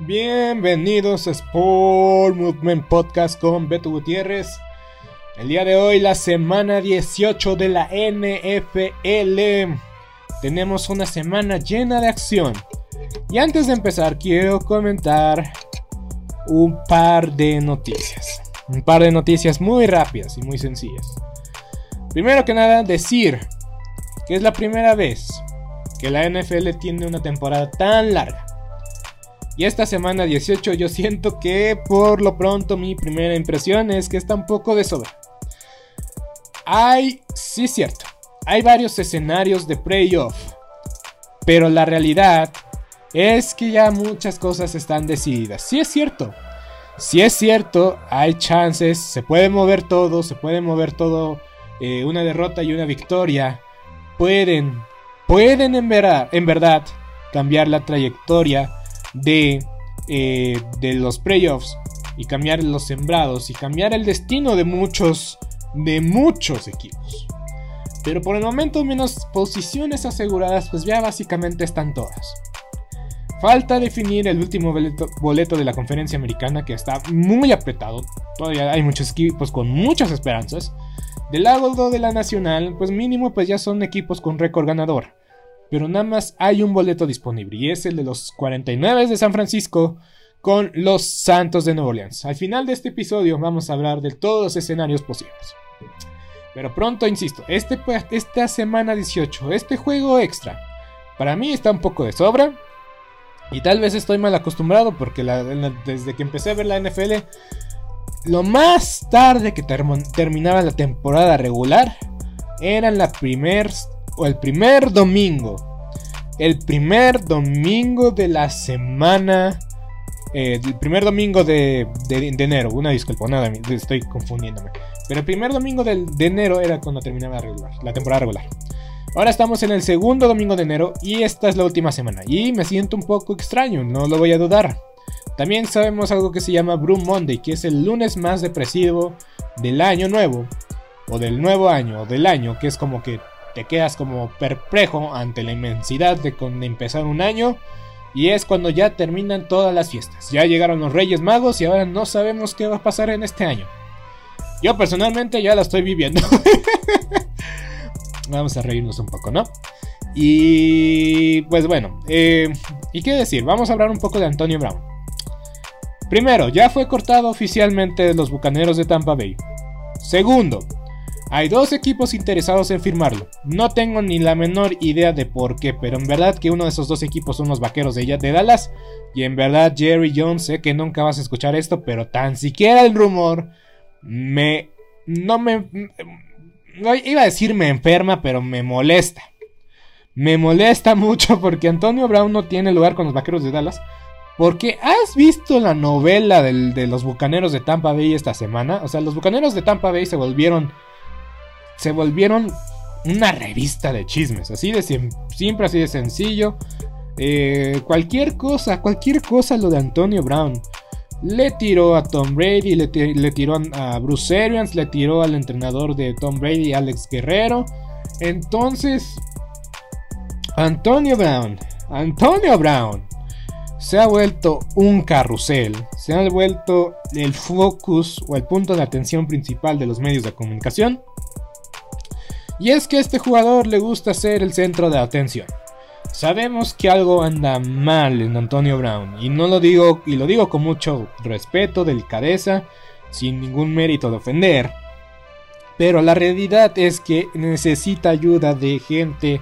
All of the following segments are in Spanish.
Bienvenidos a Sport Movement Podcast con Beto Gutiérrez. El día de hoy, la semana 18 de la NFL. Tenemos una semana llena de acción. Y antes de empezar, quiero comentar un par de noticias. Un par de noticias muy rápidas y muy sencillas. Primero que nada, decir que es la primera vez que la NFL tiene una temporada tan larga. Y esta semana 18 yo siento que por lo pronto mi primera impresión es que está un poco de sobra. Hay, sí cierto, hay varios escenarios de playoff. Pero la realidad es que ya muchas cosas están decididas. Sí es cierto. Sí es cierto, hay chances, se puede mover todo, se puede mover todo. eh, una derrota y una victoria pueden, pueden en verdad, cambiar la trayectoria de, eh, de los playoffs y cambiar los sembrados y cambiar el destino de muchos, de muchos equipos. Pero por el momento menos posiciones aseguradas pues ya básicamente están todas. Falta definir el último boleto de la conferencia americana que está muy apretado. Todavía hay muchos equipos con muchas esperanzas. Del lado de la nacional, pues mínimo pues ya son equipos con récord ganador. Pero nada más hay un boleto disponible y es el de los 49 de San Francisco con los Santos de Nueva Orleans. Al final de este episodio vamos a hablar de todos los escenarios posibles. Pero pronto, insisto, este, esta semana 18, este juego extra, para mí está un poco de sobra. Y tal vez estoy mal acostumbrado porque desde que empecé a ver la NFL, lo más tarde que term terminaba la temporada regular era la primer o el primer domingo. El primer domingo de la semana eh, el primer domingo de, enero, una disculpa, nada, estoy confundiéndome. Pero el primer domingo de, enero era cuando terminaba la temporada regular. Ahora estamos en el segundo domingo de enero y esta es la última semana. Y me siento un poco extraño, no lo voy a dudar. También sabemos algo que se llama Blue Monday, que es el lunes más depresivo del año nuevo, o del nuevo año, o del año, que es como que te quedas como perplejo ante la inmensidad de, de empezar un año. Y es cuando ya terminan todas las fiestas. Ya llegaron los Reyes Magos y ahora no sabemos qué va a pasar en este año. Yo personalmente ya la estoy viviendo. Vamos a reírnos un poco, ¿no? Y pues bueno, eh, ¿y qué decir? Vamos a hablar un poco de Antonio Brown. Primero, ya fue cortado oficialmente de los Bucaneros de Tampa Bay. Segundo, hay dos equipos interesados en firmarlo. No tengo ni la menor idea de por qué, pero en verdad que uno de esos dos equipos son los Vaqueros de, de Dallas. Y en verdad, Jerry Jones, sé que nunca vas a escuchar esto, pero tan siquiera el rumor me... No me iba a decir me enferma, pero me molesta. Me molesta mucho porque Antonio Brown no tiene lugar con los Vaqueros de Dallas. Porque has visto la novela de los Bucaneros de Tampa Bay esta semana. O sea, los Bucaneros de Tampa Bay se volvieron... Se volvieron una revista de chismes. Así de siempre, así de sencillo. Eh, cualquier cosa, cualquier cosa lo de Antonio Brown. Le tiró a Tom Brady, le, tiró a Bruce Arians, le tiró al entrenador de Tom Brady, Alex Guerrero. Entonces, Antonio Brown, Antonio Brown, se ha vuelto un carrusel, se ha vuelto el focus o el punto de atención principal de los medios de comunicación. Y es que a este jugador le gusta ser el centro de atención. Sabemos que algo anda mal en Antonio Brown y no lo digo y lo digo con mucho respeto, delicadeza, sin ningún mérito de ofender. Pero la realidad es que necesita ayuda de gente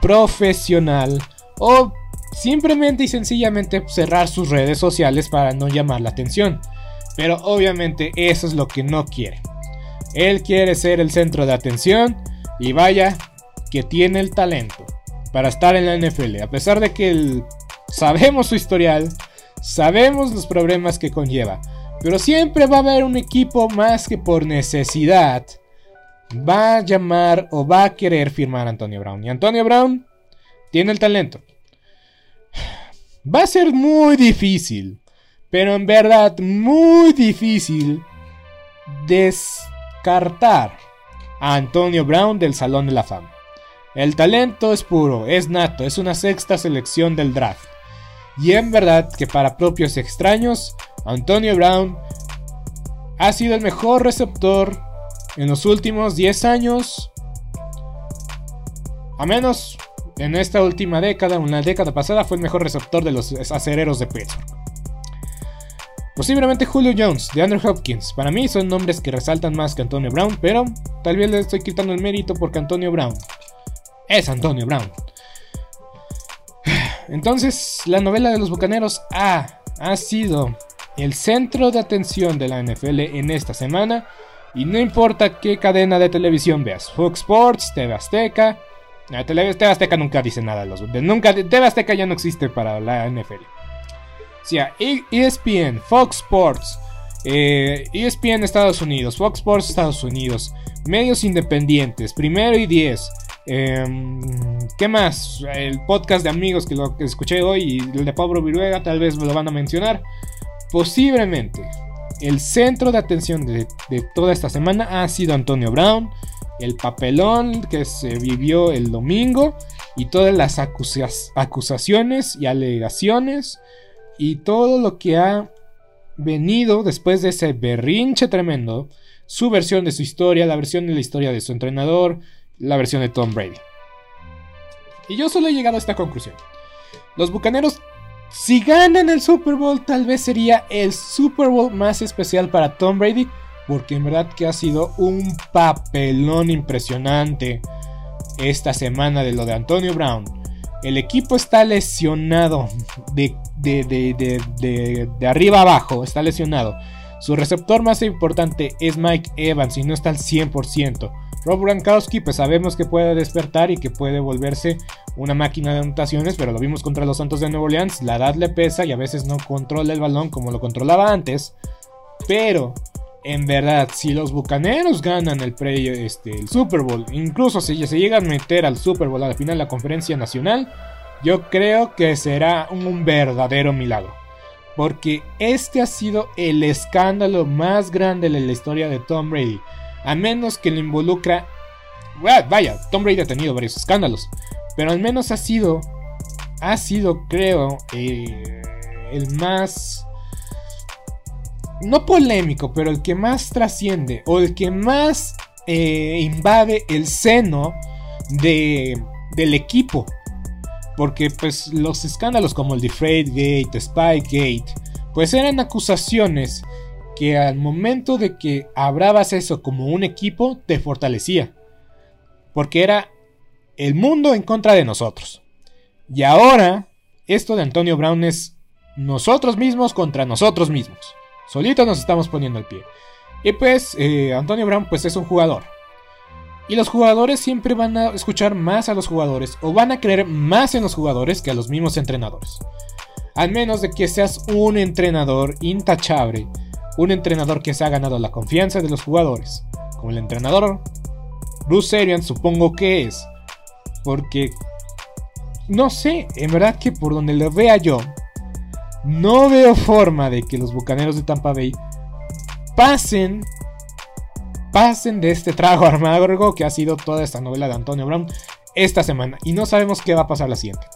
profesional o simplemente y sencillamente cerrar sus redes sociales para no llamar la atención. Pero obviamente eso es lo que no quiere. Él quiere ser el centro de atención y vaya que tiene el talento para estar en la NFL. A pesar de que sabemos su historial, sabemos los problemas que conlleva. Pero siempre va a haber un equipo más que por necesidad va a llamar o va a querer firmar a Antonio Brown. Y Antonio Brown tiene el talento. Va a ser muy difícil, pero en verdad muy difícil descartar a Antonio Brown del Salón de la Fama. El talento es puro, es nato, es una sexta selección del draft. Y en verdad que para propios extraños, Antonio Brown ha sido el mejor receptor en los últimos 10 años. A menos en esta última década, una década pasada, fue el mejor receptor de los acereros de peso. Posiblemente Julio Jones, de Andrew Hopkins. Para mí son nombres que resaltan más que Antonio Brown, pero tal vez le estoy quitando el mérito porque Antonio Brown es Antonio Brown. Entonces, la novela de los Bucaneros ha, ha sido el centro de atención de la NFL en esta semana. Y no importa qué cadena de televisión veas, Fox Sports, TV Azteca. TV Azteca nunca dice nada. Los, nunca, TV Azteca ya no existe para la NFL. O sea, ESPN, Fox Sports, eh, ESPN Estados Unidos, Fox Sports Estados Unidos, medios independientes, primero y diez. Em, ¿Qué más? El podcast de amigos que lo que escuché hoy y el de Pablo Viruega tal vez me lo van a mencionar. Posiblemente el centro de atención de, toda esta semana ha sido Antonio Brown, el papelón que se vivió el domingo y todas las acusaciones y alegaciones y todo lo que ha venido después de ese berrinche tremendo, su versión de su historia, la versión de la historia de su entrenador, la versión de Tom Brady. Y yo solo he llegado a esta conclusión. Los Bucaneros, si ganan el Super Bowl, tal vez sería el Super Bowl más especial para Tom Brady, porque en verdad que ha sido un papelón impresionante esta semana de lo de Antonio Brown. El equipo está lesionado de, de, de, de arriba abajo, está lesionado. Su receptor más importante es Mike Evans y no está al 100%. Rob Gronkowski, pues sabemos que puede despertar y que puede volverse una máquina de anotaciones, pero lo vimos contra los Santos de Nueva Orleans. La edad le pesa y a veces no controla el balón como lo controlaba antes. Pero, en verdad, si los bucaneros ganan el, pre, este, el Super Bowl, incluso si se llegan a meter al Super Bowl a la final de la conferencia nacional, yo creo que será un verdadero milagro. Porque este ha sido el escándalo más grande de la historia de Tom Brady a menos que lo involucra... Vaya, Tom Brady ha tenido varios escándalos, pero al menos ha sido, ha sido, creo, eh, el más... No polémico, pero el que más trasciende o el que más eh, invade el seno de, del equipo. Porque pues los escándalos como el de Gate, Spygate, pues eran acusaciones que al momento de que abrabas eso como un equipo, te fortalecía. Porque era el mundo en contra de nosotros. Y ahora, esto de Antonio Brown es nosotros mismos contra nosotros mismos. Solito nos estamos poniendo al pie. Y pues, eh, Antonio Brown pues es un jugador. Y los jugadores siempre van a escuchar más a los jugadores o van a creer más en los jugadores que a los mismos entrenadores. Al menos de que seas un entrenador intachable un entrenador que se ha ganado la confianza de los jugadores, como el entrenador Bruce Arians supongo que es, porque no sé, en verdad que por donde lo vea yo, no veo forma de que los bucaneros de Tampa Bay pasen pasen de este trago armado que ha sido toda esta novela de Antonio Brown esta semana y no sabemos qué va a pasar la siguiente,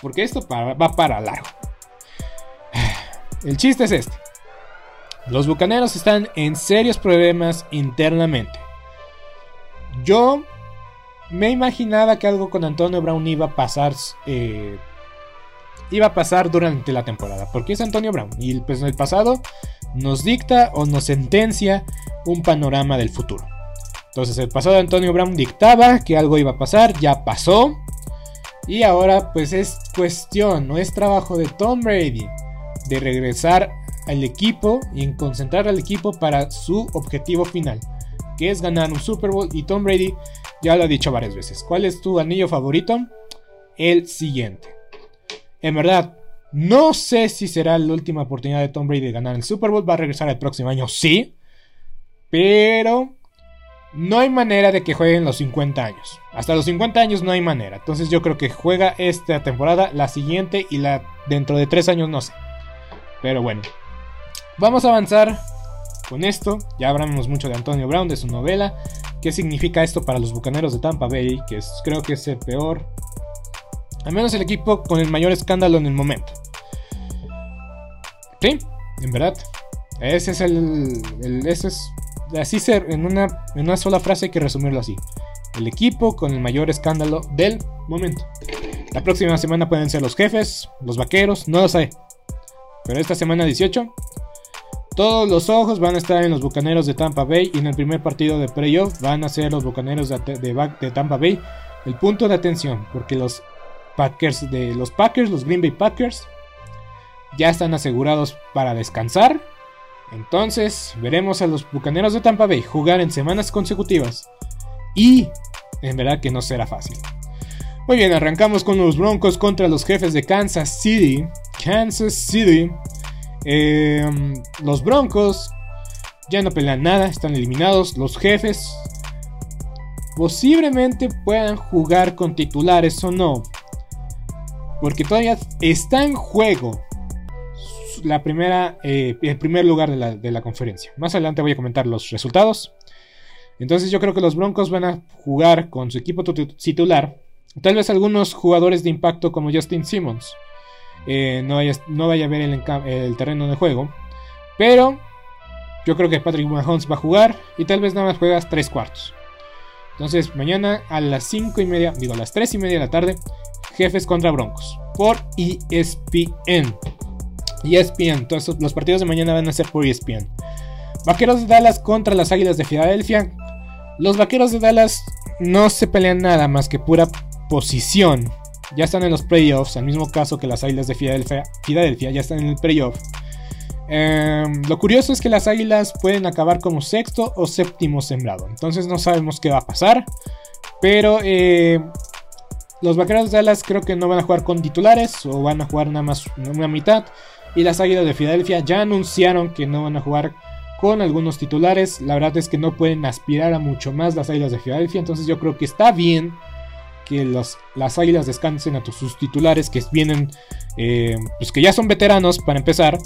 porque esto va para largo. El chiste es este. Los bucaneros están en serios problemas internamente. Yo me imaginaba que algo con Antonio Brown iba a pasar. Eh, iba a pasar durante la temporada. Porque es Antonio Brown. Y pues el pasado nos dicta o nos sentencia un panorama del futuro. Entonces el pasado de Antonio Brown dictaba que algo iba a pasar. Ya pasó. Y ahora pues es cuestión, no es trabajo de Tom Brady de regresar al equipo y en concentrar al equipo para su objetivo final, que es ganar un Super Bowl. Y Tom Brady ya lo ha dicho varias veces. ¿Cuál es tu anillo favorito? El siguiente. En verdad, no sé si será la última oportunidad de Tom Brady de ganar el Super Bowl. Va a regresar el próximo año, sí. Pero no hay manera de que jueguen los 50 años. Hasta los 50 años no hay manera. Entonces yo creo que juega esta temporada, la siguiente y la dentro de 3 años no sé. Pero bueno, Vamos a avanzar con esto. Ya hablamos mucho de Antonio Brown, de su novela. ¿Qué significa esto para los bucaneros de Tampa Bay? Que creo que es el peor. Al menos el equipo con el mayor escándalo en el momento. Sí, en verdad. Ese es el. ese es. Así ser. En una, en una sola frase hay que resumirlo así. El equipo con el mayor escándalo del momento. La próxima semana pueden ser los jefes, los vaqueros, no lo sé. Pero esta semana 18 todos los ojos van a estar en los Bucaneros de Tampa Bay y en el primer partido de playoff van a ser los Bucaneros de, Tampa Bay el punto de atención porque los Packers de los Packers, los Green Bay Packers ya están asegurados para descansar. Entonces veremos a los Bucaneros de Tampa Bay jugar en semanas consecutivas y en verdad que no será fácil. Muy bien, arrancamos con los Broncos contra los jefes de Kansas City. Kansas City Em, los Broncos ya no pelean nada, están eliminados. Los jefes posiblemente puedan jugar con titulares o no. Porque todavía está en juego la primera, eh, el primer lugar de la, de la, conferencia. Más adelante voy a comentar los resultados. Entonces yo creo que los Broncos van a jugar con su equipo titular. Tal vez algunos jugadores de impacto como Justin Simmons. Eh, no, vaya, no, vaya, a ver el, terreno de juego. Pero yo creo que Patrick Mahomes va a jugar y tal vez nada más juegas 3 cuartos. Entonces mañana a las 5 y media, digo a las 3 y media de la tarde, Jefes contra Broncos por ESPN. ESPN, todos los partidos de mañana van a ser por ESPN. Vaqueros de Dallas contra las Águilas de Filadelfia. Los Vaqueros de Dallas no se pelean nada más que pura posición ya están en los playoffs, al mismo caso que las Águilas de Filadelfia, Filadelfia ya están en el playoff. Em, lo curioso es que las Águilas pueden acabar como sexto o séptimo sembrado. Entonces no sabemos qué va a pasar. Pero eh, los Vaqueros de Dallas creo que no van a jugar con titulares o van a jugar nada más una mitad. Y las Águilas de Filadelfia ya anunciaron que no van a jugar con algunos titulares. La verdad es que no pueden aspirar a mucho más las Águilas de Filadelfia. Entonces yo creo que está bien que las Águilas descansen a sus titulares que vienen, eh, pues que ya son veteranos para empezar.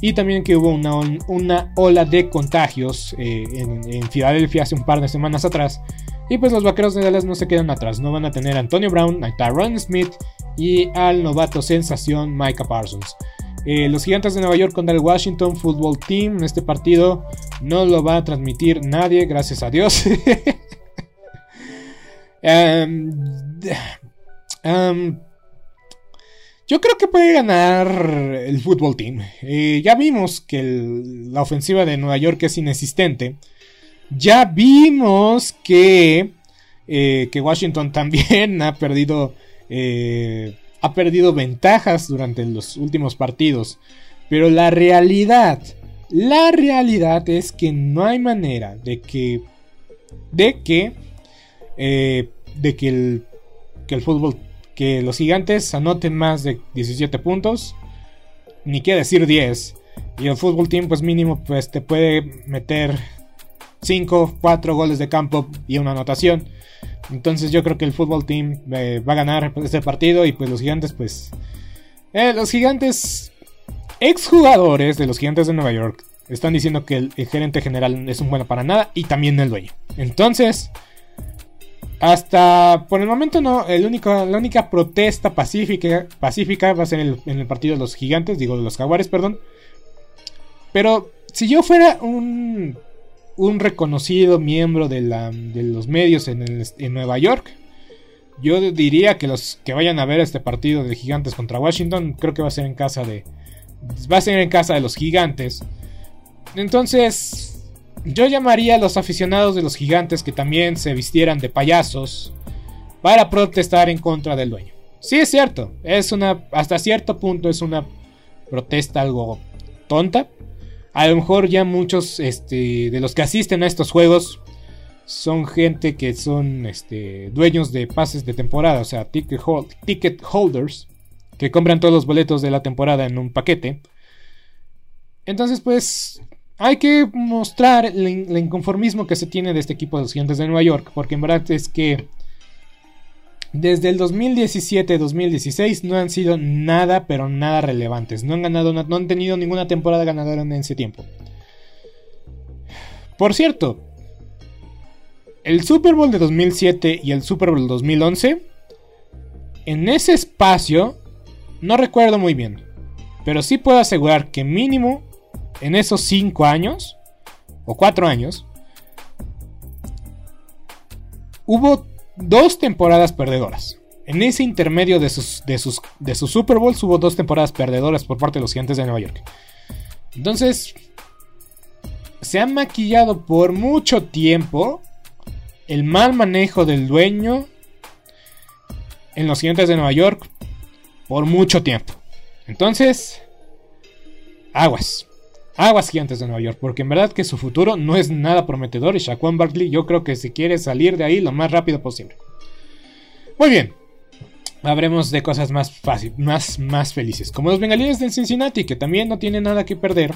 Y también que hubo una, una ola de contagios eh, en, Filadelfia hace un par de semanas atrás. Y pues los vaqueros de Dallas no se quedan atrás. No van a tener a Antonio Brown, a Tyron Smith y al novato sensación Micah Parsons. Eh, los gigantes de Nueva York contra el Washington Football Team. Este partido no lo va a transmitir nadie, gracias a Dios. um, um, yo creo que puede ganar el fútbol team. Eh, ya vimos que la ofensiva de Nueva York es inexistente. Ya vimos que, eh, que Washington también ha perdido, eh, ha perdido ventajas durante los últimos partidos. Pero la realidad, la realidad es que no hay manera de que, de que, de que el, que el fútbol que los gigantes anoten más de 17 puntos, ni quiere decir 10. Y el fútbol team, pues mínimo, pues te puede meter 5, 4 goles de campo y una anotación. Entonces yo creo que el fútbol team eh, va a ganar este partido y pues los gigantes, pues... Eh, los gigantes, exjugadores de los gigantes de Nueva York, están diciendo que el, gerente general es un bueno para nada y también el dueño. Entonces... Hasta por el momento no, el único, la única protesta pacífica, pacífica va a ser en el, partido de los gigantes, digo de los jaguares, perdón. Pero si yo fuera un, un reconocido miembro de, la, de los medios en, Nueva York, yo diría que los que vayan a ver este partido de gigantes contra Washington, creo que va a ser en casa de... Va a ser en casa de los gigantes. Entonces, yo llamaría a los aficionados de los gigantes que también se vistieran de payasos para protestar en contra del dueño. Sí es cierto, es una hasta cierto punto es una protesta algo tonta. A lo mejor ya muchos este, de los que asisten a estos juegos son gente que son este, dueños de pases de temporada, o sea, ticket, holders, que compran todos los boletos de la temporada en un paquete. Entonces, pues, hay que mostrar el, inconformismo que se tiene de este equipo de los Gigantes de Nueva York, porque en verdad es que desde el 2017-2016 no han sido nada, pero nada relevantes. No han ganado, no han tenido ninguna temporada ganadora en ese tiempo. Por cierto, el Super Bowl de 2007 y el Super Bowl de 2011, en ese espacio, no recuerdo muy bien, pero sí puedo asegurar que mínimo en esos 5 años, o 4 años, hubo dos temporadas perdedoras. En ese intermedio de sus, de sus, de sus Super Bowls hubo dos temporadas perdedoras por parte de los gigantes de Nueva York. Entonces, se ha maquillado por mucho tiempo el mal manejo del dueño en los gigantes de Nueva York por mucho tiempo. Entonces, aguas. Aguas gigantes de Nueva York, porque en verdad que su futuro no es nada prometedor y Shaquan Barkley yo creo que se quiere salir de ahí lo más rápido posible. Muy bien, habremos de cosas más fáciles, más, más felices, como los bengalíes del Cincinnati, que también no tienen nada que perder,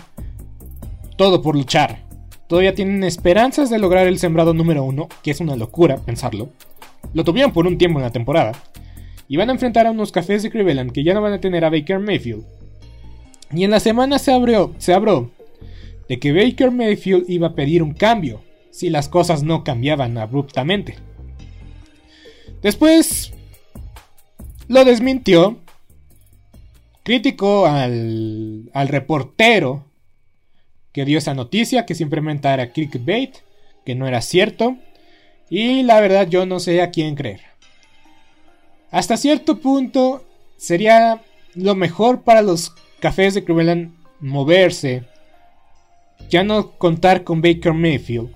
todo por luchar. Todavía tienen esperanzas de lograr el sembrado número uno, que es una locura pensarlo. Lo tuvieron por un tiempo en la temporada. Y van a enfrentar a unos cafés de Cleveland que ya no van a tener a Baker Mayfield, y en la semana se abrió, se abrió de que Baker Mayfield iba a pedir un cambio si las cosas no cambiaban abruptamente. Después lo desmintió, criticó al, al reportero que dio esa noticia, que simplemente era clickbait, que no era cierto, y la verdad yo no sé a quién creer. Hasta cierto punto sería lo mejor para los cafés de Cleveland moverse, ya no contar con Baker Mayfield,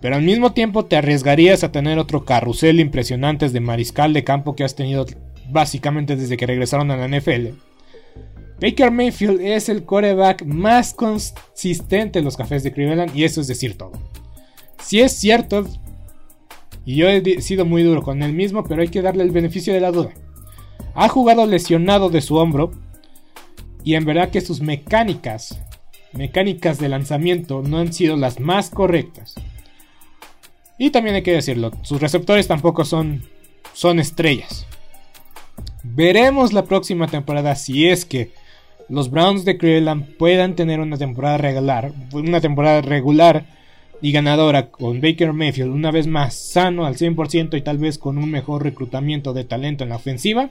pero al mismo tiempo te arriesgarías a tener otro carrusel impresionante de mariscal de campo que has tenido básicamente desde que regresaron a la NFL. Baker Mayfield es el quarterback más consistente en los cafés de Cleveland y eso es decir todo. Si es cierto, y yo he sido muy duro con él mismo, pero hay que darle el beneficio de la duda. Ha jugado lesionado de su hombro y en verdad que sus mecánicas, mecánicas de lanzamiento no han sido las más correctas. Y también hay que decirlo, sus receptores tampoco son, son estrellas. Veremos la próxima temporada si es que los Browns de Cleveland puedan tener una temporada regular, una temporada regular y ganadora con Baker Mayfield una vez más sano al 100% y tal vez con un mejor reclutamiento de talento en la ofensiva.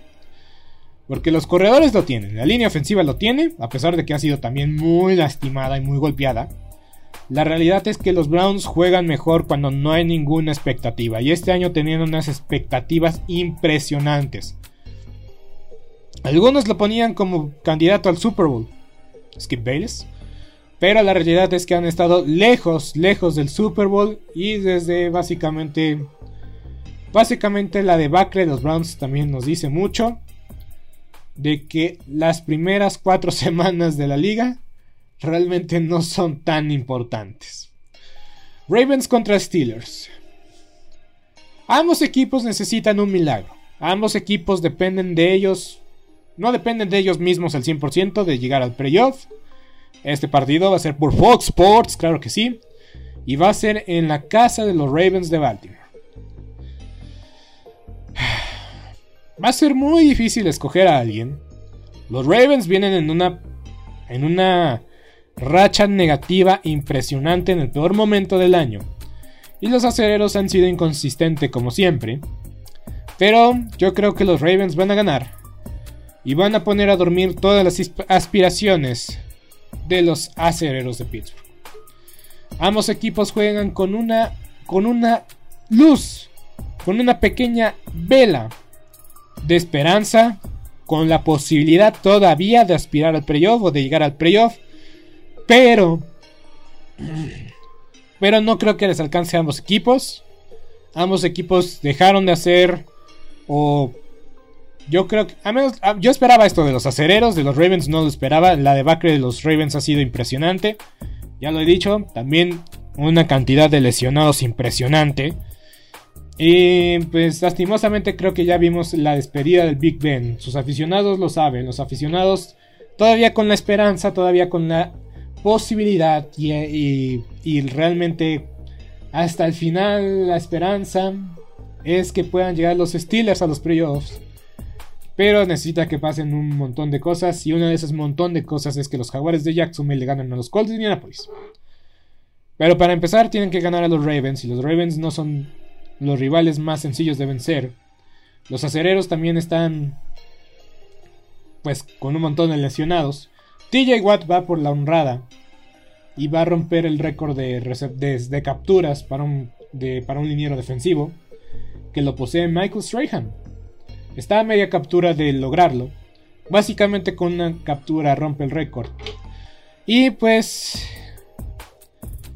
Porque los corredores lo tienen, la línea ofensiva lo tiene, a pesar de que ha sido también muy lastimada y muy golpeada. La realidad es que los Browns juegan mejor cuando no hay ninguna expectativa. Y este año tenían unas expectativas impresionantes. Algunos lo ponían como candidato al Super Bowl. Skip Bayless. Pero la realidad es que han estado lejos, lejos del Super Bowl. Y desde básicamente. Básicamente la debacle de los Browns también nos dice mucho. De que las primeras cuatro semanas de la liga realmente no son tan importantes. Ravens contra Steelers. Ambos equipos necesitan un milagro. Ambos equipos dependen de ellos. No dependen de ellos mismos al 100% de llegar al playoff. Este partido va a ser por Fox Sports, claro que sí. Y va a ser en la casa de los Ravens de Baltimore. Va a ser muy difícil escoger a alguien. Los Ravens vienen en una en una racha negativa impresionante en el peor momento del año. Y los aceleros han sido inconsistentes como siempre. Pero yo creo que los Ravens van a ganar. Y van a poner a dormir todas las aspiraciones de los acereros de Pittsburgh. Ambos equipos juegan con una, con una luz, con una pequeña vela de esperanza, con la posibilidad todavía de aspirar al playoff o de llegar al playoff. Pero, pero no creo que les alcance a ambos equipos. Ambos equipos dejaron de hacer o yo creo que, a menos, yo esperaba esto de los acereros, de los Ravens no lo esperaba. La debacle de los Ravens ha sido impresionante. Ya lo he dicho, también una cantidad de lesionados impresionante. Y pues lastimosamente creo que ya vimos la despedida del Big Ben. Sus aficionados lo saben, los aficionados todavía con la esperanza, todavía con la posibilidad y, y realmente hasta el final la esperanza es que puedan llegar los Steelers a los playoffs. Pero necesita que pasen un montón de cosas. Y una de esas montón de cosas es que los Jaguares de Jacksonville le ganan a los Colts de Indianapolis. Pero para empezar tienen que ganar a los Ravens. Y los Ravens no son los rivales más sencillos de vencer. Los acereros también están pues con un montón de lesionados. TJ Watt va por la honrada. Y va a romper el récord de, capturas para un, para un liniero defensivo. Que lo posee Michael Strahan. Está a media captura de lograrlo. Básicamente con una captura rompe el récord. Y pues...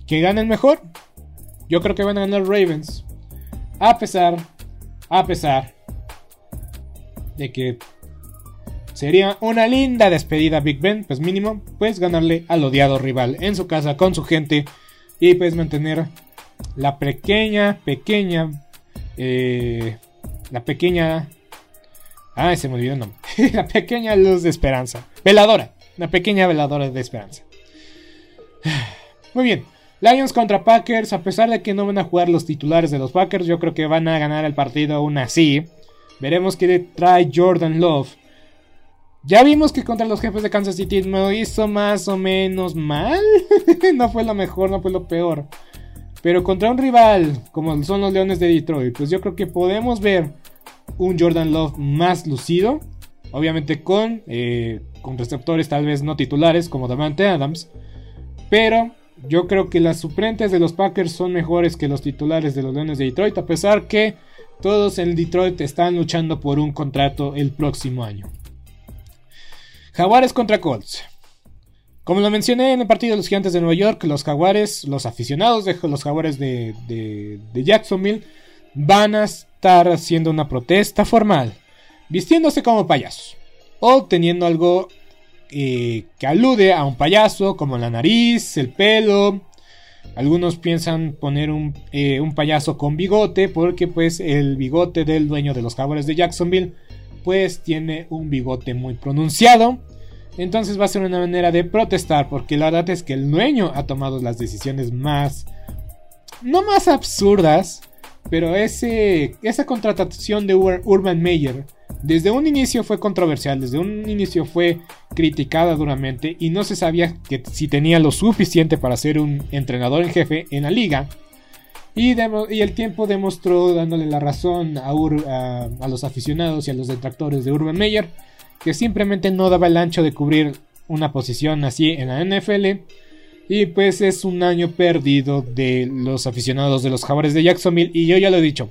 Que ganen mejor. Yo creo que van a ganar Ravens. A pesar... A pesar... De que... Sería una linda despedida Big Ben. Pues mínimo. Pues ganarle al odiado rival en su casa con su gente. Y pues mantener la pequeña, pequeña... Eh, la pequeña Ay, se me olvidó el nombre. la pequeña luz de esperanza. Veladora. Una pequeña veladora de esperanza. Muy bien. Lions contra Packers. A pesar de que no van a jugar los titulares de los Packers, yo creo que van a ganar el partido aún así. Veremos qué trae Jordan Love. Ya vimos que contra los jefes de Kansas City me hizo más o menos mal. no fue lo mejor, no fue lo peor. Pero contra un rival como son los Leones de Detroit, pues yo creo que podemos ver un Jordan Love más lucido. Obviamente con, eh, con receptores tal vez no titulares como Davante Adams. Pero yo creo que las suplentes de los Packers son mejores que los titulares de los Leones de Detroit. A pesar que todos en Detroit están luchando por un contrato el próximo año. Jaguares contra Colts. Como lo mencioné en el partido de los Gigantes de Nueva York, los Jaguares, los aficionados de los Jaguares de, de Jacksonville van a estar haciendo una protesta formal, vistiéndose como payasos, o teniendo algo eh, que alude a un payaso, como la nariz, el pelo. Algunos piensan poner un, eh, un payaso con bigote, porque pues el bigote del dueño de los jaguares de Jacksonville, pues tiene un bigote muy pronunciado. Entonces va a ser una manera de protestar, porque la verdad es que el dueño ha tomado las decisiones más, no más absurdas, pero ese, esa contratación de Urban Meyer desde un inicio fue controversial, desde un inicio fue criticada duramente y no se sabía que si tenía lo suficiente para ser un entrenador en jefe en la liga. Y, el tiempo demostró, dándole la razón a, a, los aficionados y a los detractores de Urban Meyer, que simplemente no daba el ancho de cubrir una posición así en la NFL. Y pues es un año perdido de los aficionados de los Jaguares de Jacksonville. Y yo ya lo he dicho,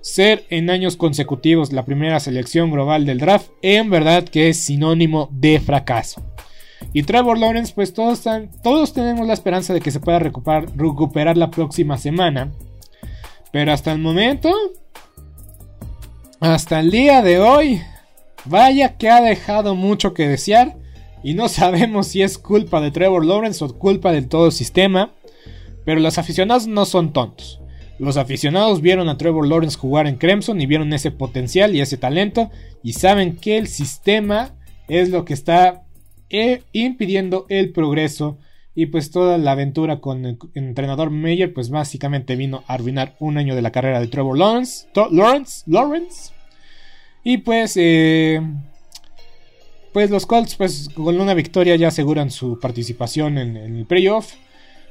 ser en años consecutivos la primera selección global del draft, en verdad que es sinónimo de fracaso. Y Trevor Lawrence, pues todos, todos tenemos la esperanza de que se pueda recuperar, recuperar la próxima semana. Pero hasta el momento, hasta el día de hoy, vaya que ha dejado mucho que desear. Y no sabemos si es culpa de Trevor Lawrence o culpa del todo sistema. Pero los aficionados no son tontos. Los aficionados vieron a Trevor Lawrence jugar en Clemson y vieron ese potencial y ese talento y saben que el sistema es lo que está eh, impidiendo el progreso y pues toda la aventura con el entrenador Meyer pues básicamente vino a arruinar un año de la carrera de Trevor Lawrence, Lawrence, Lawrence. Y pues eh, pues los Colts pues con una victoria ya aseguran su participación en, en el playoff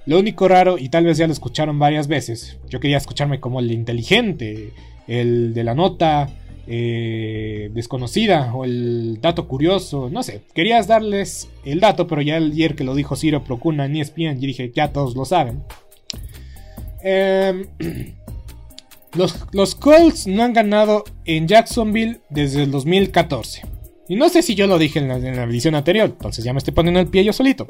lo único raro, y tal vez ya lo escucharon varias veces, yo quería escucharme como el inteligente, el de la nota eh, desconocida o el dato curioso, no sé, querías darles el dato, pero ya ayer que lo dijo Ciro Procuna en ESPN, y dije, ya todos lo saben. Em, los, los Colts no han ganado en Jacksonville desde el 2014. Y no sé si yo lo dije en la, en la edición anterior, entonces ya me estoy poniendo el pie yo solito.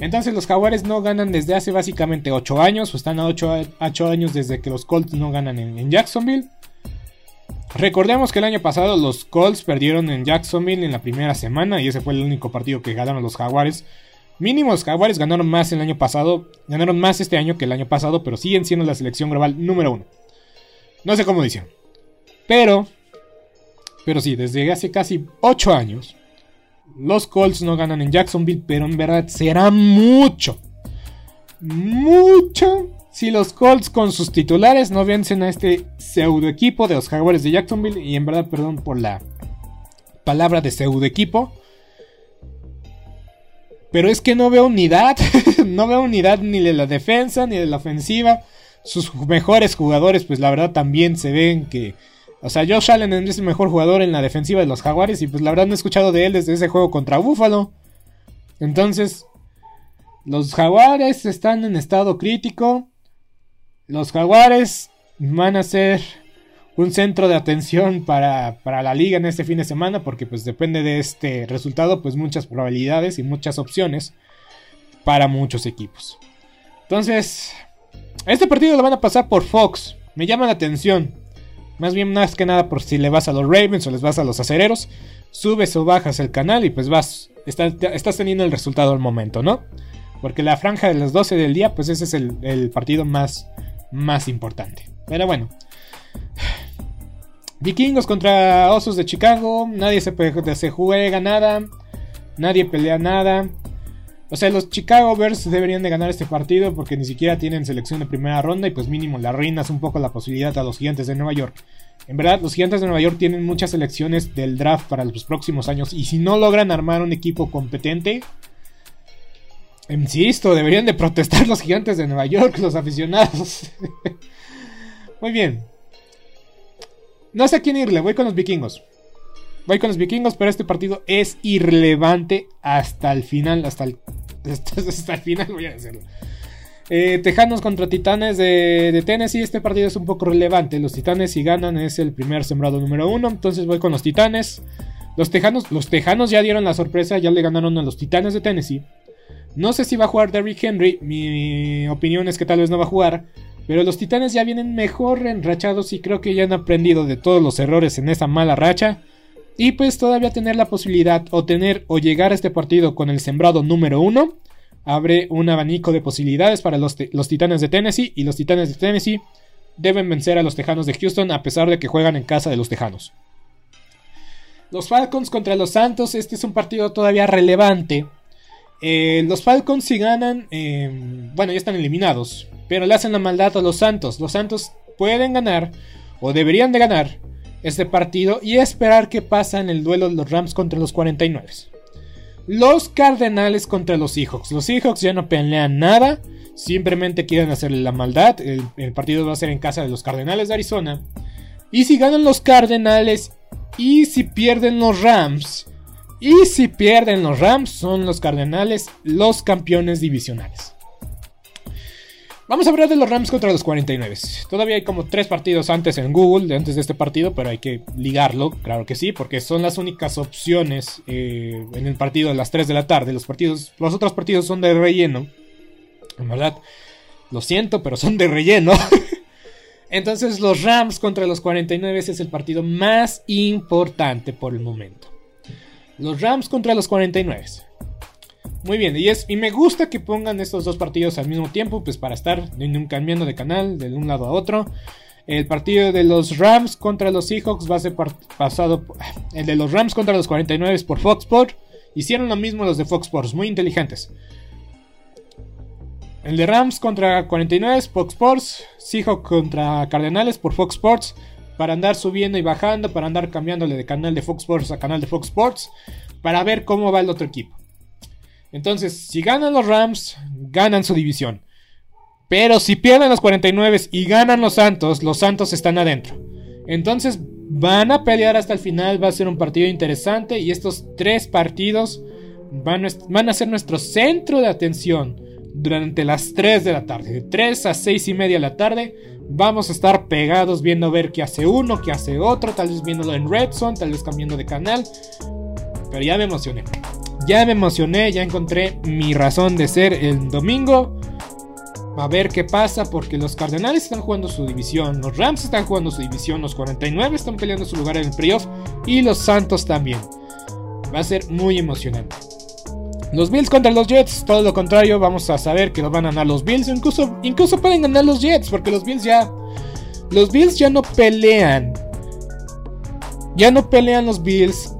Entonces los Jaguares no ganan desde hace básicamente 8 años, o están a 8, años desde que los Colts no ganan en, Jacksonville. Recordemos que el año pasado los Colts perdieron en Jacksonville en la primera semana y ese fue el único partido que ganaron los Jaguares. Mínimo los Jaguares ganaron más el año pasado, ganaron más este año que el año pasado, pero siguen siendo la selección global número 1. No sé cómo dicen. Pero, pero sí, desde hace casi 8 años los Colts no ganan en Jacksonville, pero en verdad será mucho. Mucho. Si los Colts con sus titulares no vencen a este pseudo equipo de los Jaguares de Jacksonville. Y en verdad, perdón por la palabra de pseudo equipo. Pero es que no veo unidad. no veo unidad ni de la defensa ni de la ofensiva. Sus mejores jugadores, pues la verdad también se ven que o sea, Josh Allen es el mejor jugador en la defensiva de los Jaguares y pues la verdad no he escuchado de él desde ese juego contra Buffalo. Entonces, los Jaguares están en estado crítico. Los Jaguares van a ser un centro de atención para, para, la liga en este fin de semana porque pues depende de este resultado pues muchas probabilidades y muchas opciones para muchos equipos. Entonces, este partido lo van a pasar por Fox. Me llama la atención. Más bien, más que nada por si le vas a los Ravens o les vas a los acereros, subes o bajas el canal y pues vas, estás teniendo el resultado al momento, ¿no? Porque la franja de las 12 del día, pues ese es el, partido más, más importante. Pero bueno. Vikingos contra Osos de Chicago. Nadie se, se juega nada. Nadie pelea nada. O sea, los Chicago Bears deberían de ganar este partido porque ni siquiera tienen selección de primera ronda y pues mínimo la reinas un poco la posibilidad a los gigantes de Nueva York. En verdad, los gigantes de Nueva York tienen muchas selecciones del draft para los próximos años y si no logran armar un equipo competente, insisto, deberían de protestar los gigantes de Nueva York, los aficionados. Muy bien. No sé a quién irle, voy con los vikingos. Voy con los vikingos, pero este partido es irrelevante hasta el final, hasta el, hasta, el final voy a decirlo. Eh, Tejanos contra Titanes de, Tennessee. Este partido es un poco relevante. Los Titanes, si ganan, es el primer sembrado número uno. Entonces voy con los Titanes. Los Tejanos, los Tejanos ya dieron la sorpresa. Ya le ganaron a los Titanes de Tennessee. No sé si va a jugar Derrick Henry. Mi opinión es que tal vez no va a jugar. Pero los Titanes ya vienen mejor enrachados y creo que ya han aprendido de todos los errores en esa mala racha. Y pues todavía tener la posibilidad o tener o llegar a este partido con el sembrado número uno abre un abanico de posibilidades para los, los, Titanes de Tennessee y los Titanes de Tennessee deben vencer a los Tejanos de Houston a pesar de que juegan en casa de los Tejanos. Los Falcons contra los Santos, este es un partido todavía relevante. Eh, los Falcons si ganan, eh, bueno ya están eliminados, pero le hacen la maldad a los Santos. Los Santos pueden ganar o deberían de ganar este partido y esperar qué pasa en el duelo de los Rams contra los 49. Los Cardenales contra los Seahawks. Los Seahawks ya no pelean nada, simplemente quieren hacerle la maldad. El, el, partido va a ser en casa de los Cardenales de Arizona. Y si ganan los Cardenales y si pierden los Rams, y si pierden los Rams, son los Cardenales los campeones divisionales. Vamos a hablar de los Rams contra los 49. Todavía hay como tres partidos antes en Google, antes de este partido, pero hay que ligarlo, claro que sí, porque son las únicas opciones eh, en el partido de las 3 de la tarde. Los, partidos, los otros partidos son de relleno. En verdad, lo siento, pero son de relleno. Entonces los Rams contra los 49 es el partido más importante por el momento. Los Rams contra los 49. Muy bien, y, es, y me gusta que pongan estos dos partidos al mismo tiempo, pues para estar cambiando de canal de un lado a otro. El partido de los Rams contra los Seahawks va a ser pasado. El de los Rams contra los 49 por Fox Sports. Hicieron lo mismo los de Fox Sports, muy inteligentes. El de Rams contra 49 Fox Sports. Seahawks contra Cardenales por Fox Sports. Para andar subiendo y bajando, para andar cambiándole de canal de Fox Sports a canal de Fox Sports. Para ver cómo va el otro equipo. Entonces, si ganan los Rams, ganan su división. Pero si pierden los 49 y ganan los Santos, los Santos están adentro. Entonces van a pelear hasta el final, va a ser un partido interesante y estos tres partidos van a, ser nuestro centro de atención durante las 3 de la tarde. De 3 a 6 y media de la tarde vamos a estar pegados viendo ver qué hace uno, qué hace otro, tal vez viéndolo en Redson, tal vez cambiando de canal. Pero ya me emocioné. Ya me emocioné, ya encontré mi razón de ser el domingo. A ver qué pasa, porque los Cardenales están jugando su división, los Rams están jugando su división, los 49 están peleando su lugar en el playoff y los Santos también. Va a ser muy emocionante. Los Bills contra los Jets, todo lo contrario, vamos a saber que lo van a ganar los Bills. Incluso, incluso pueden ganar los Jets, porque los Bills ya. Los Bills ya no pelean. Ya no pelean los Bills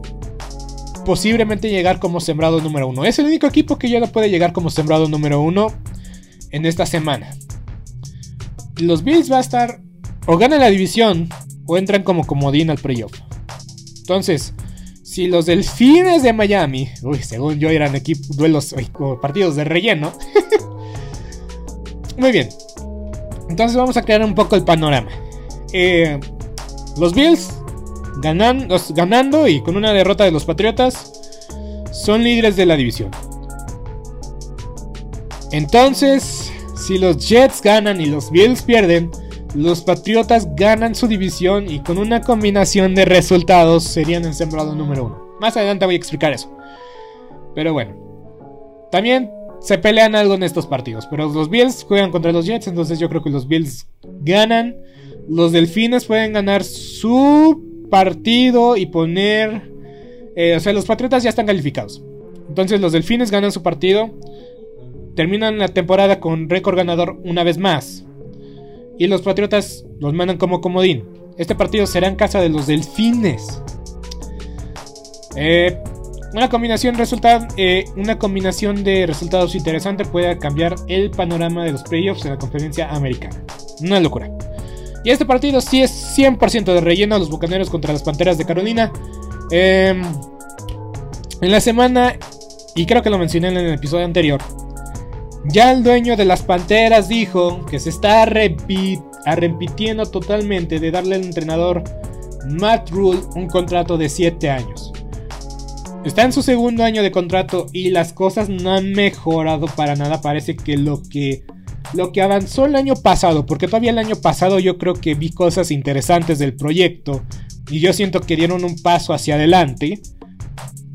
posiblemente llegar como sembrado número uno. Es el único equipo que ya no puede llegar como sembrado número uno en esta semana. Los Bills va a estar o ganan la división o entran como comodín al playoff. Entonces, si los Delfines de Miami, uy, según yo eran equipos, duelos, o partidos de relleno. Muy bien. Entonces vamos a crear un poco el panorama. Eh, los Bills ganando y con una derrota de los Patriotas, son líderes de la división. Entonces, si los Jets ganan y los Bills pierden, los Patriotas ganan su división y con una combinación de resultados serían el sembrado número uno. Más adelante voy a explicar eso. Pero bueno, también se pelean algo en estos partidos. Pero los Bills juegan contra los Jets, entonces yo creo que los Bills ganan. Los Delfines pueden ganar su partido y poner... Eh, o sea, los Patriotas ya están calificados. Entonces los Delfines ganan su partido. Terminan la temporada con récord ganador una vez más. Y los Patriotas los mandan como comodín. Este partido será en casa de los Delfines. Eh, una combinación resulta, eh, una combinación de resultados interesante puede cambiar el panorama de los playoffs en la conferencia americana. Una locura. Y este partido sí es 100% de relleno. Los Bucaneros contra las Panteras de Carolina. Em, en la semana, y creo que lo mencioné en el episodio anterior, ya el dueño de las Panteras dijo que se está arrepintiendo totalmente de darle al entrenador Matt Rule un contrato de 7 años. Está en su segundo año de contrato y las cosas no han mejorado para nada. Parece que lo que lo que avanzó el año pasado, porque todavía el año pasado yo creo que vi cosas interesantes del proyecto y yo siento que dieron un paso hacia adelante.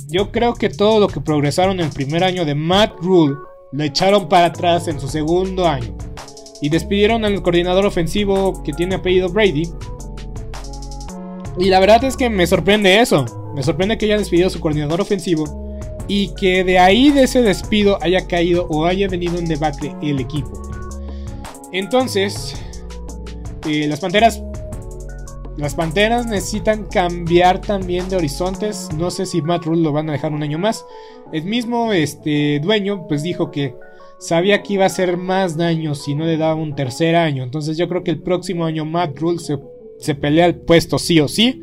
Yo creo que todo lo que progresaron en el primer año de Matt Rule lo echaron para atrás en su segundo año y despidieron al coordinador ofensivo que tiene apellido Brady. Y la verdad es que me sorprende eso. Me sorprende que haya despedido a su coordinador ofensivo y que de ahí de ese despido haya caído o haya venido un debacle el equipo. Entonces, eh, las Panteras las Panteras necesitan cambiar también de horizontes. No sé si Matt Rule lo van a dejar un año más. El mismo este, dueño pues dijo que sabía que iba a hacer más daño si no le daba un tercer año. Entonces yo creo que el próximo año Matt Rule se, se pelea el puesto sí o sí.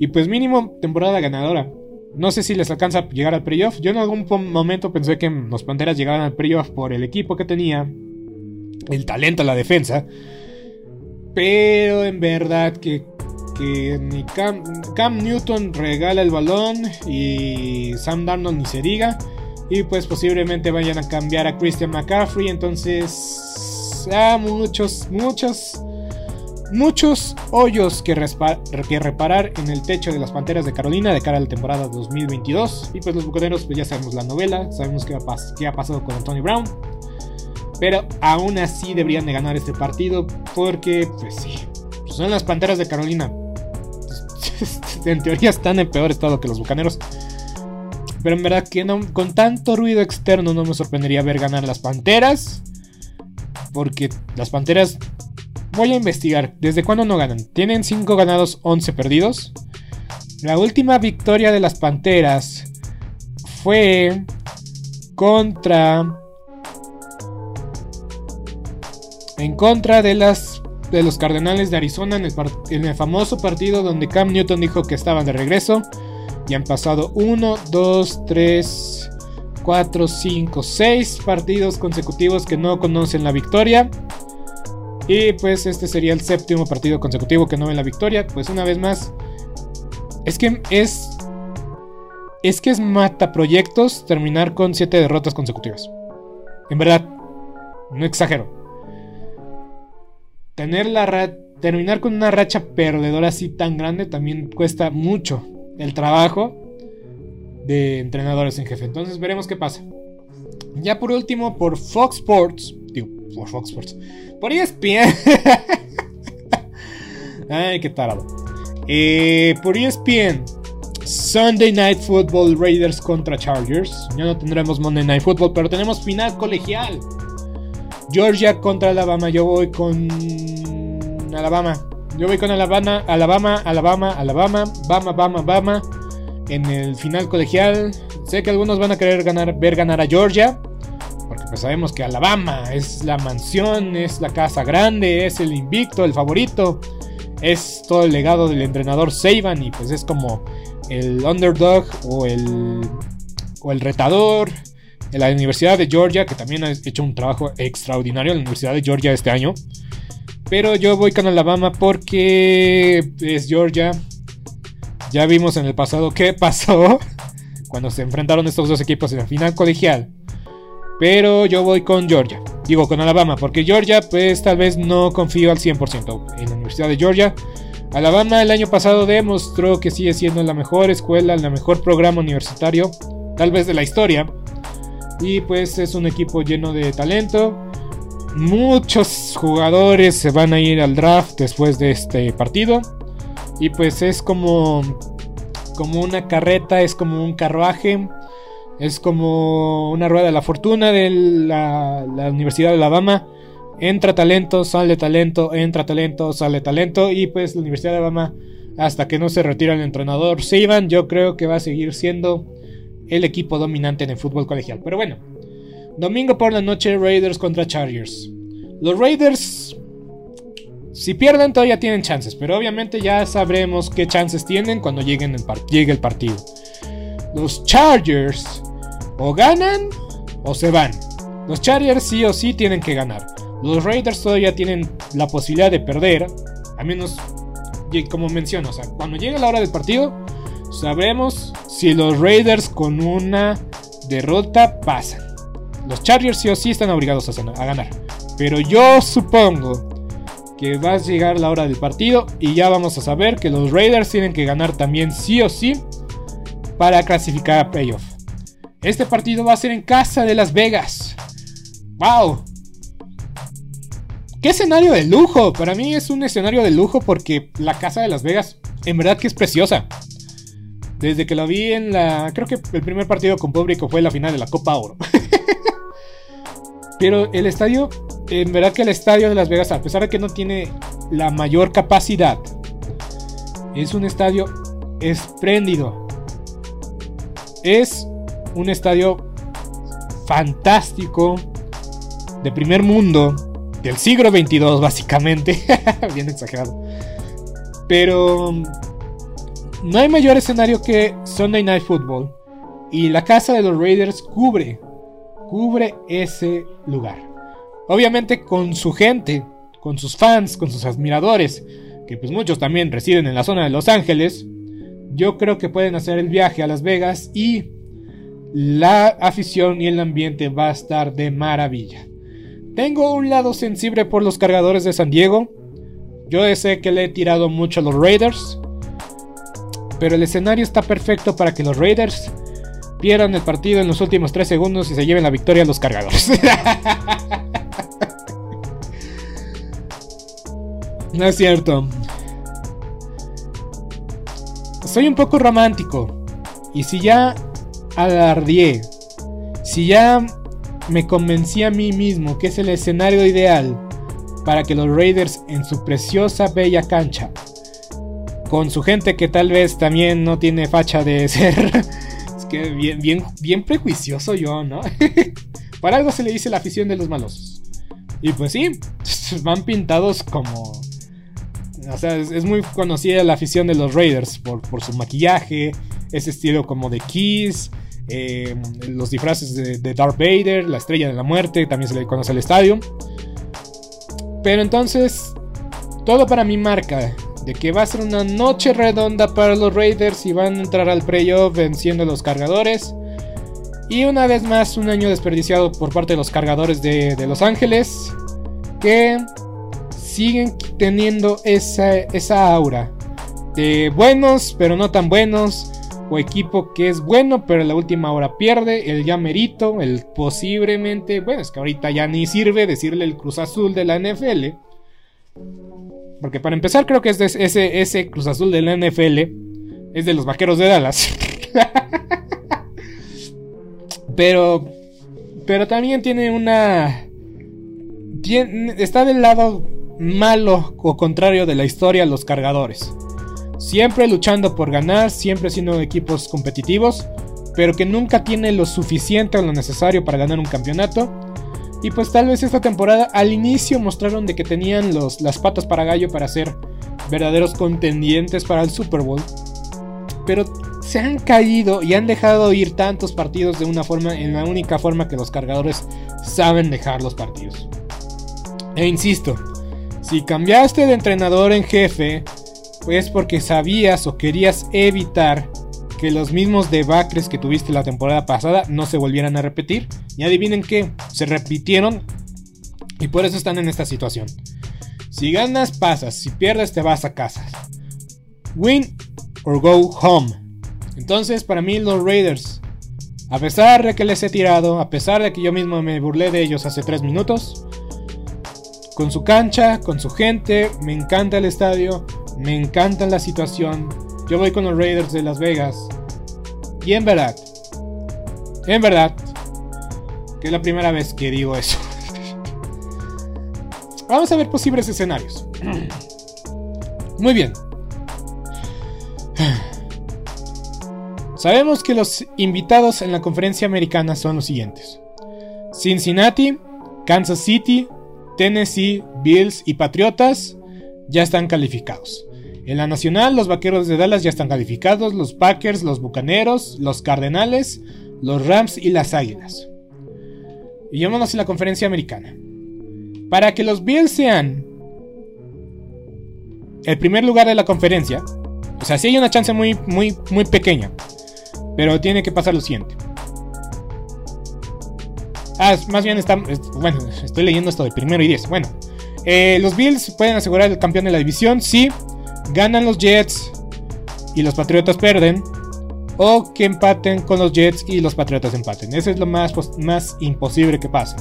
Y pues mínimo temporada ganadora. No sé si les alcanza a llegar al playoff. Yo en algún momento pensé que los Panteras llegaban al playoff por el equipo que tenía. El talento, la defensa. Pero en verdad que ni Cam, Newton regala el balón y Sam Darnold ni se diga. Y pues posiblemente vayan a cambiar a Christian McCaffrey. Entonces, ah, muchos, muchos, muchos hoyos que, reparar en el techo de las Panteras de Carolina de cara a la temporada 2022. Y pues los bucaneros, pues ya sabemos la novela, sabemos qué, qué ha pasado con Anthony Brown. Pero aún así deberían de ganar este partido porque, pues sí, son las Panteras de Carolina. en teoría están en peor estado que los bucaneros. Pero en verdad que con tanto ruido externo no me sorprendería ver ganar las Panteras. Porque las Panteras... Voy a investigar. ¿Desde cuándo no ganan? Tienen 5 ganados, 11 perdidos. La última victoria de las Panteras fue contra... En contra de los Cardenales de Arizona en el, famoso partido donde Cam Newton dijo que estaban de regreso. Y han pasado 1, 2, 3, 4, 5, 6 partidos consecutivos que no conocen la victoria. Y pues este sería el séptimo partido consecutivo que no ven la victoria. Pues una vez más, es que es. Es que es mata proyectos terminar con 7 derrotas consecutivas. En verdad, no exagero tener la terminar con una racha perdedora así tan grande también cuesta mucho el trabajo de entrenadores en jefe. Entonces veremos qué pasa. Ya por último, por Fox Sports. Digo, por Fox Sports. Por ESPN. Ay, qué tarado. Eh, por ESPN. Sunday Night Football Raiders contra Chargers. Ya no tendremos Monday Night Football, pero tenemos final colegial. Georgia contra Alabama. Yo voy con Alabama. Yo voy con Alabama, Alabama, Alabama, Alabama, Bama, Bama, Bama. En el final colegial. Sé que algunos van a querer ganar, ver ganar a Georgia. Porque pues sabemos que Alabama es la mansión, es la casa grande, es el invicto, el favorito. Es todo el legado del entrenador Saban y pues es como el underdog o el, o el retador en la Universidad de Georgia, que también ha hecho un trabajo extraordinario en la Universidad de Georgia este año. Pero yo voy con Alabama porque es Georgia. Ya vimos en el pasado qué pasó cuando se enfrentaron estos dos equipos en la final colegial. Pero yo voy con Georgia. Digo con Alabama, porque Georgia pues tal vez no confío al 100% en la Universidad de Georgia. Alabama el año pasado demostró que sigue siendo la mejor escuela, el mejor programa universitario, tal vez de la historia. Y pues es un equipo lleno de talento. Muchos jugadores se van a ir al draft después de este partido. Y pues es como, como una carreta, es como un carruaje. Es como una rueda de la fortuna de la, la Universidad de Alabama. Entra talento, sale talento, entra talento, sale talento. Y pues la Universidad de Alabama, hasta que no se retira el entrenador Saban, yo creo que va a seguir siendo el equipo dominante en el fútbol colegial. Pero bueno, domingo por la noche Raiders contra Chargers. Los Raiders, si pierden todavía tienen chances, pero obviamente ya sabremos qué chances tienen cuando el llegue el partido. Los Chargers o ganan o se van. Los Chargers sí o sí tienen que ganar. Los Raiders todavía tienen la posibilidad de perder, a menos como menciono, o sea, cuando llegue la hora del partido, sabremos si los Raiders con una derrota pasan. Los Chargers sí o sí están obligados a, ganar. Pero yo supongo que va a llegar la hora del partido y ya vamos a saber que los Raiders tienen que ganar también sí o sí para clasificar a playoff. Este partido va a ser en casa de Las Vegas. ¡Wow! ¡Qué escenario de lujo! Para mí es un escenario de lujo porque la casa de Las Vegas en verdad que es preciosa. Desde que lo vi en la. Creo que el primer partido con público fue la final de la Copa Oro. Pero el estadio. En verdad que el estadio de Las Vegas, a pesar de que no tiene la mayor capacidad, es un estadio espléndido. Es un estadio fantástico, de primer mundo, del siglo 22 básicamente. Bien exagerado. Pero no hay mayor escenario que Sunday Night Football. Y la casa de los Raiders cubre, cubre ese lugar. Obviamente con su gente, con sus fans, con sus admiradores, que pues muchos también residen en la zona de Los Ángeles. Yo creo que pueden hacer el viaje a Las Vegas y la afición y el ambiente va a estar de maravilla. Tengo un lado sensible por los cargadores de San Diego. Yo sé que le he tirado mucho a los Raiders. Pero el escenario está perfecto para que los Raiders pierdan el partido en los últimos 3 segundos y se lleven la victoria a los cargadores. no es cierto. Soy un poco romántico. Y si ya alardié, si ya me convencí a mí mismo que es el escenario ideal para que los Raiders en su preciosa bella cancha, con su gente que tal vez también no tiene facha de ser, es que bien, bien, bien prejuicioso yo, ¿no? para algo se le dice la afición de los malosos. Y pues sí, van pintados como... O sea, es, muy conocida la afición de los Raiders por, por su maquillaje, ese estilo como de Kiss, eh, los disfraces de, Darth Vader, la estrella de la muerte, también se le conoce al estadio. Pero entonces, todo para mí marca de que va a ser una noche redonda para los Raiders y van a entrar al playoff venciendo a los cargadores. Y una vez más, un año desperdiciado por parte de los cargadores de, de Los Ángeles, que siguen teniendo esa, esa aura de buenos, pero no tan buenos o equipo que es bueno, pero la última hora pierde, el ya merito, el posiblemente, bueno, es que ahorita ya ni sirve decirle el Cruz Azul de la NFL. Porque para empezar creo que es ese, ese Cruz Azul de la NFL es de los Vaqueros de Dallas. pero pero también tiene una está del lado malo o contrario de la historia los cargadores. Siempre luchando por ganar, siempre siendo equipos competitivos, pero que nunca tiene lo suficiente o lo necesario para ganar un campeonato. Y pues tal vez esta temporada al inicio mostraron de que tenían los, las patas para gallo para ser verdaderos contendientes para el Super Bowl. Pero se han caído y han dejado ir tantos partidos de una forma, en la única forma que los cargadores saben dejar los partidos. E insisto, si cambiaste de entrenador en jefe, pues porque sabías o querías evitar que los mismos debacles que tuviste la temporada pasada no se volvieran a repetir. Y adivinen qué, se repitieron y por eso están en esta situación. Si ganas, pasas, si pierdes, te vas a casa. Win or go home. Entonces, para mí, los Raiders, a pesar de que les he tirado, a pesar de que yo mismo me burlé de ellos hace 3 minutos, con su cancha, con su gente, me encanta el estadio, me encanta la situación. Yo voy con los Raiders de Las Vegas. Y en verdad, en verdad, que es la primera vez que digo eso. Vamos a ver posibles escenarios. Muy bien. Sabemos que los invitados en la conferencia americana son los siguientes. Cincinnati, Kansas City, Tennessee, Bills y Patriotas ya están calificados. En la nacional, los vaqueros de Dallas ya están calificados, los Packers, los Bucaneros, los Cardenales, los Rams y las Águilas. Y vámonos a la conferencia americana. Para que los Bills sean el primer lugar de la conferencia, o sea, sí hay una chance muy, muy, muy pequeña, pero tiene que pasar lo siguiente. Ah, más bien está. Bueno, estoy leyendo esto de primero y diez. Bueno, eh, los Bills pueden asegurar el campeón de la división si ganan los Jets y los Patriotas pierden. O que empaten con los Jets y los Patriotas empaten. Eso es lo más, más imposible que pase.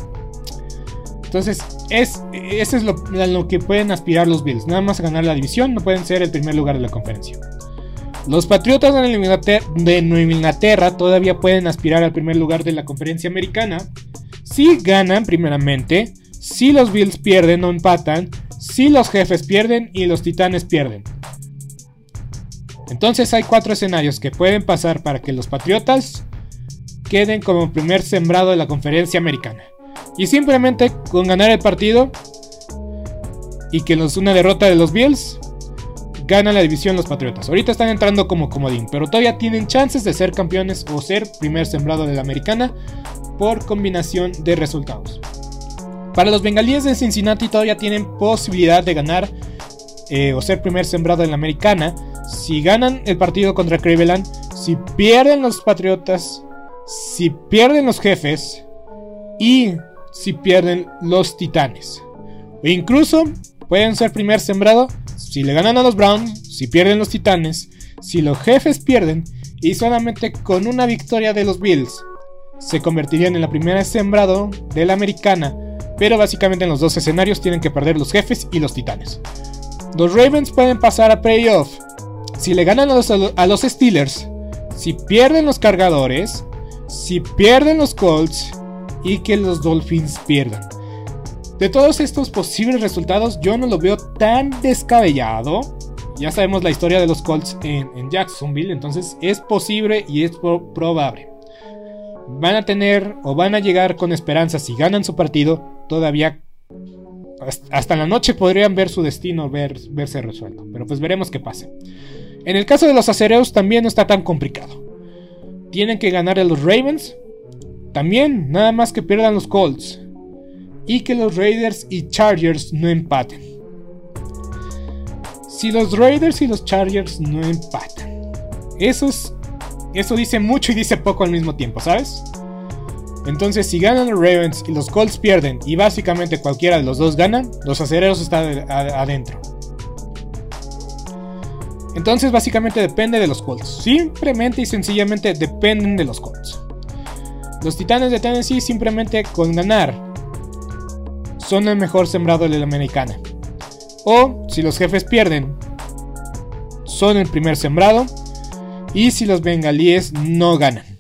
Entonces, es, eso es lo, lo, que pueden aspirar los Bills. Nada más a ganar la división, no pueden ser el primer lugar de la conferencia. Los Patriotas de Nueva, Inglaterra, todavía pueden aspirar al primer lugar de la conferencia americana. Si ganan, primeramente. Si los Bills pierden o empatan. Si los jefes pierden y los titanes pierden. Entonces hay cuatro escenarios que pueden pasar para que los Patriotas queden como primer sembrado de la conferencia americana. Y simplemente con ganar el partido y que los, una derrota de los Bills, gana la división los Patriotas. Ahorita están entrando como comodín, pero todavía tienen chances de ser campeones o ser primer sembrado de la americana por combinación de resultados. Para los bengalíes de Cincinnati todavía tienen posibilidad de ganar eh, o ser primer sembrado en la americana si ganan el partido contra Cleveland, si pierden los Patriotas, si pierden los jefes y si pierden los Titanes. O incluso pueden ser primer sembrado si le ganan a los Browns, si pierden los Titanes, si los jefes pierden y solamente con una victoria de los Bills se convertirían en la primera sembrado de la americana, pero básicamente en los dos escenarios tienen que perder los jefes y los Titanes. Los Ravens pueden pasar a playoff si le ganan a los, Steelers, si pierden los cargadores, si pierden los Colts y que los Dolphins pierdan. De todos estos posibles resultados, yo no lo veo tan descabellado. Ya sabemos la historia de los Colts en, Jacksonville, entonces es posible y es probable. Van a tener o van a llegar con esperanza si ganan su partido. Todavía hasta la noche podrían ver su destino verse resuelto. Pero pues veremos qué pasa. En el caso de los acereos también no está tan complicado. Tienen que ganar a los Ravens. También, nada más que pierdan los Colts. Y que los Raiders y Chargers no empaten. Si los Raiders y los Chargers no empatan. Eso es. Eso dice mucho y dice poco al mismo tiempo, ¿sabes? Entonces, si ganan los Ravens y los Colts pierden y básicamente cualquiera de los dos ganan, los acereros están adentro. Entonces básicamente depende de los Colts. Simplemente y sencillamente dependen de los Colts. Los Titanes de Tennessee simplemente con ganar son el mejor sembrado de la americana. O si los jefes pierden, son el primer sembrado. Y si los bengalíes no ganan.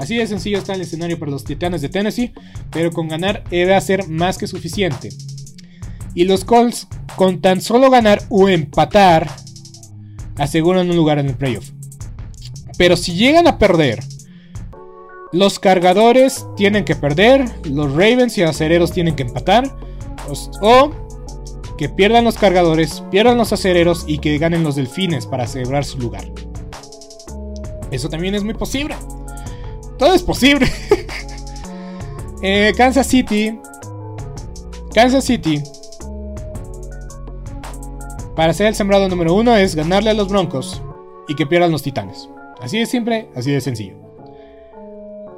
Así de sencillo está el escenario para los Titanes de Tennessee, pero con ganar debe ser más que suficiente. Y los Colts, con tan solo ganar o empatar, aseguran un lugar en el playoff. Pero si llegan a perder, los cargadores tienen que perder, los Ravens y acereros tienen que empatar, o que pierdan los cargadores, pierdan los acereros y que ganen los delfines para asegurar su lugar. Eso también es muy posible. Todo es posible. Eh, Kansas City. Kansas City para ser el sembrado número uno es ganarle a los Broncos y que pierdan los Titanes. Así de simple, así de sencillo.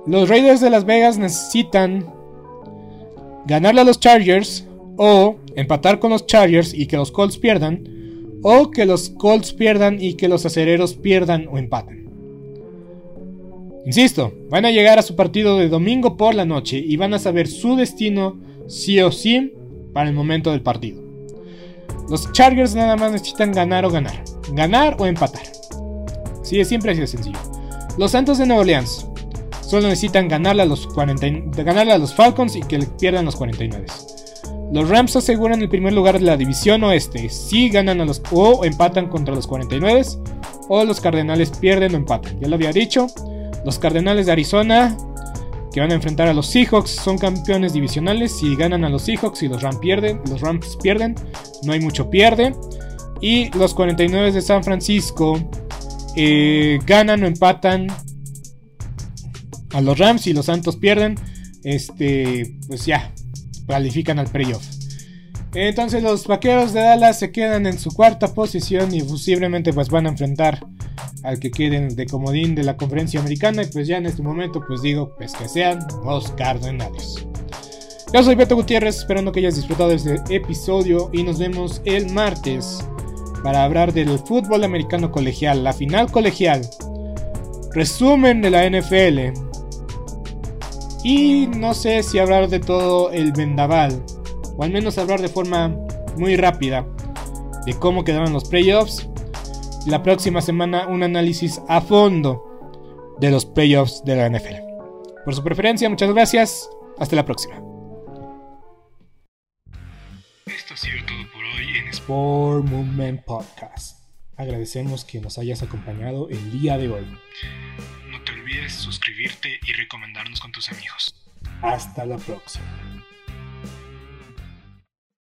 Los Raiders de Las Vegas necesitan ganarle a los Chargers o empatar con los Chargers y que los Colts pierdan o que los Colts pierdan y que los acereros pierdan o empaten. Insisto, van a llegar a su partido de domingo por la noche y van a saber su destino sí o sí para el momento del partido. Los Chargers nada más necesitan ganar o ganar. Ganar o empatar. Sí, es siempre así de sencillo. Los Santos de Nueva Orleans solo necesitan ganarle a los, 40, ganarle a los Falcons y que pierdan los 49. Los Rams aseguran el primer lugar de la división oeste si ganan a los o empatan contra los 49 o los Cardenales pierden o empatan. Ya lo había dicho. Los Cardenales de Arizona que van a enfrentar a los Seahawks. Son campeones divisionales. Si ganan a los Seahawks y los Rams pierden, los Rams pierden, no hay mucho pierde. Y los 49 de San Francisco eh, ganan o empatan a los Rams y los Santos pierden. Este, pues ya, califican al playoff. Entonces los vaqueros de Dallas se quedan en su cuarta posición y posiblemente pues van a enfrentar al que queden de comodín de la conferencia americana y pues ya en este momento pues digo pues que sean los cardenales. Yo soy Beto Gutiérrez, esperando que hayas disfrutado de este episodio y nos vemos el martes para hablar del fútbol americano colegial, la final colegial, resumen de la NFL y no sé si hablar de todo el vendaval o al menos hablar de forma muy rápida de cómo quedaron los playoffs la próxima semana un análisis a fondo de los playoffs de la NFL. Por su preferencia, muchas gracias. Hasta la próxima. Esto ha sido todo por hoy en Sport Movement Podcast. Agradecemos que nos hayas acompañado el día de hoy. No te olvides suscribirte y recomendarnos con tus amigos. Hasta la próxima.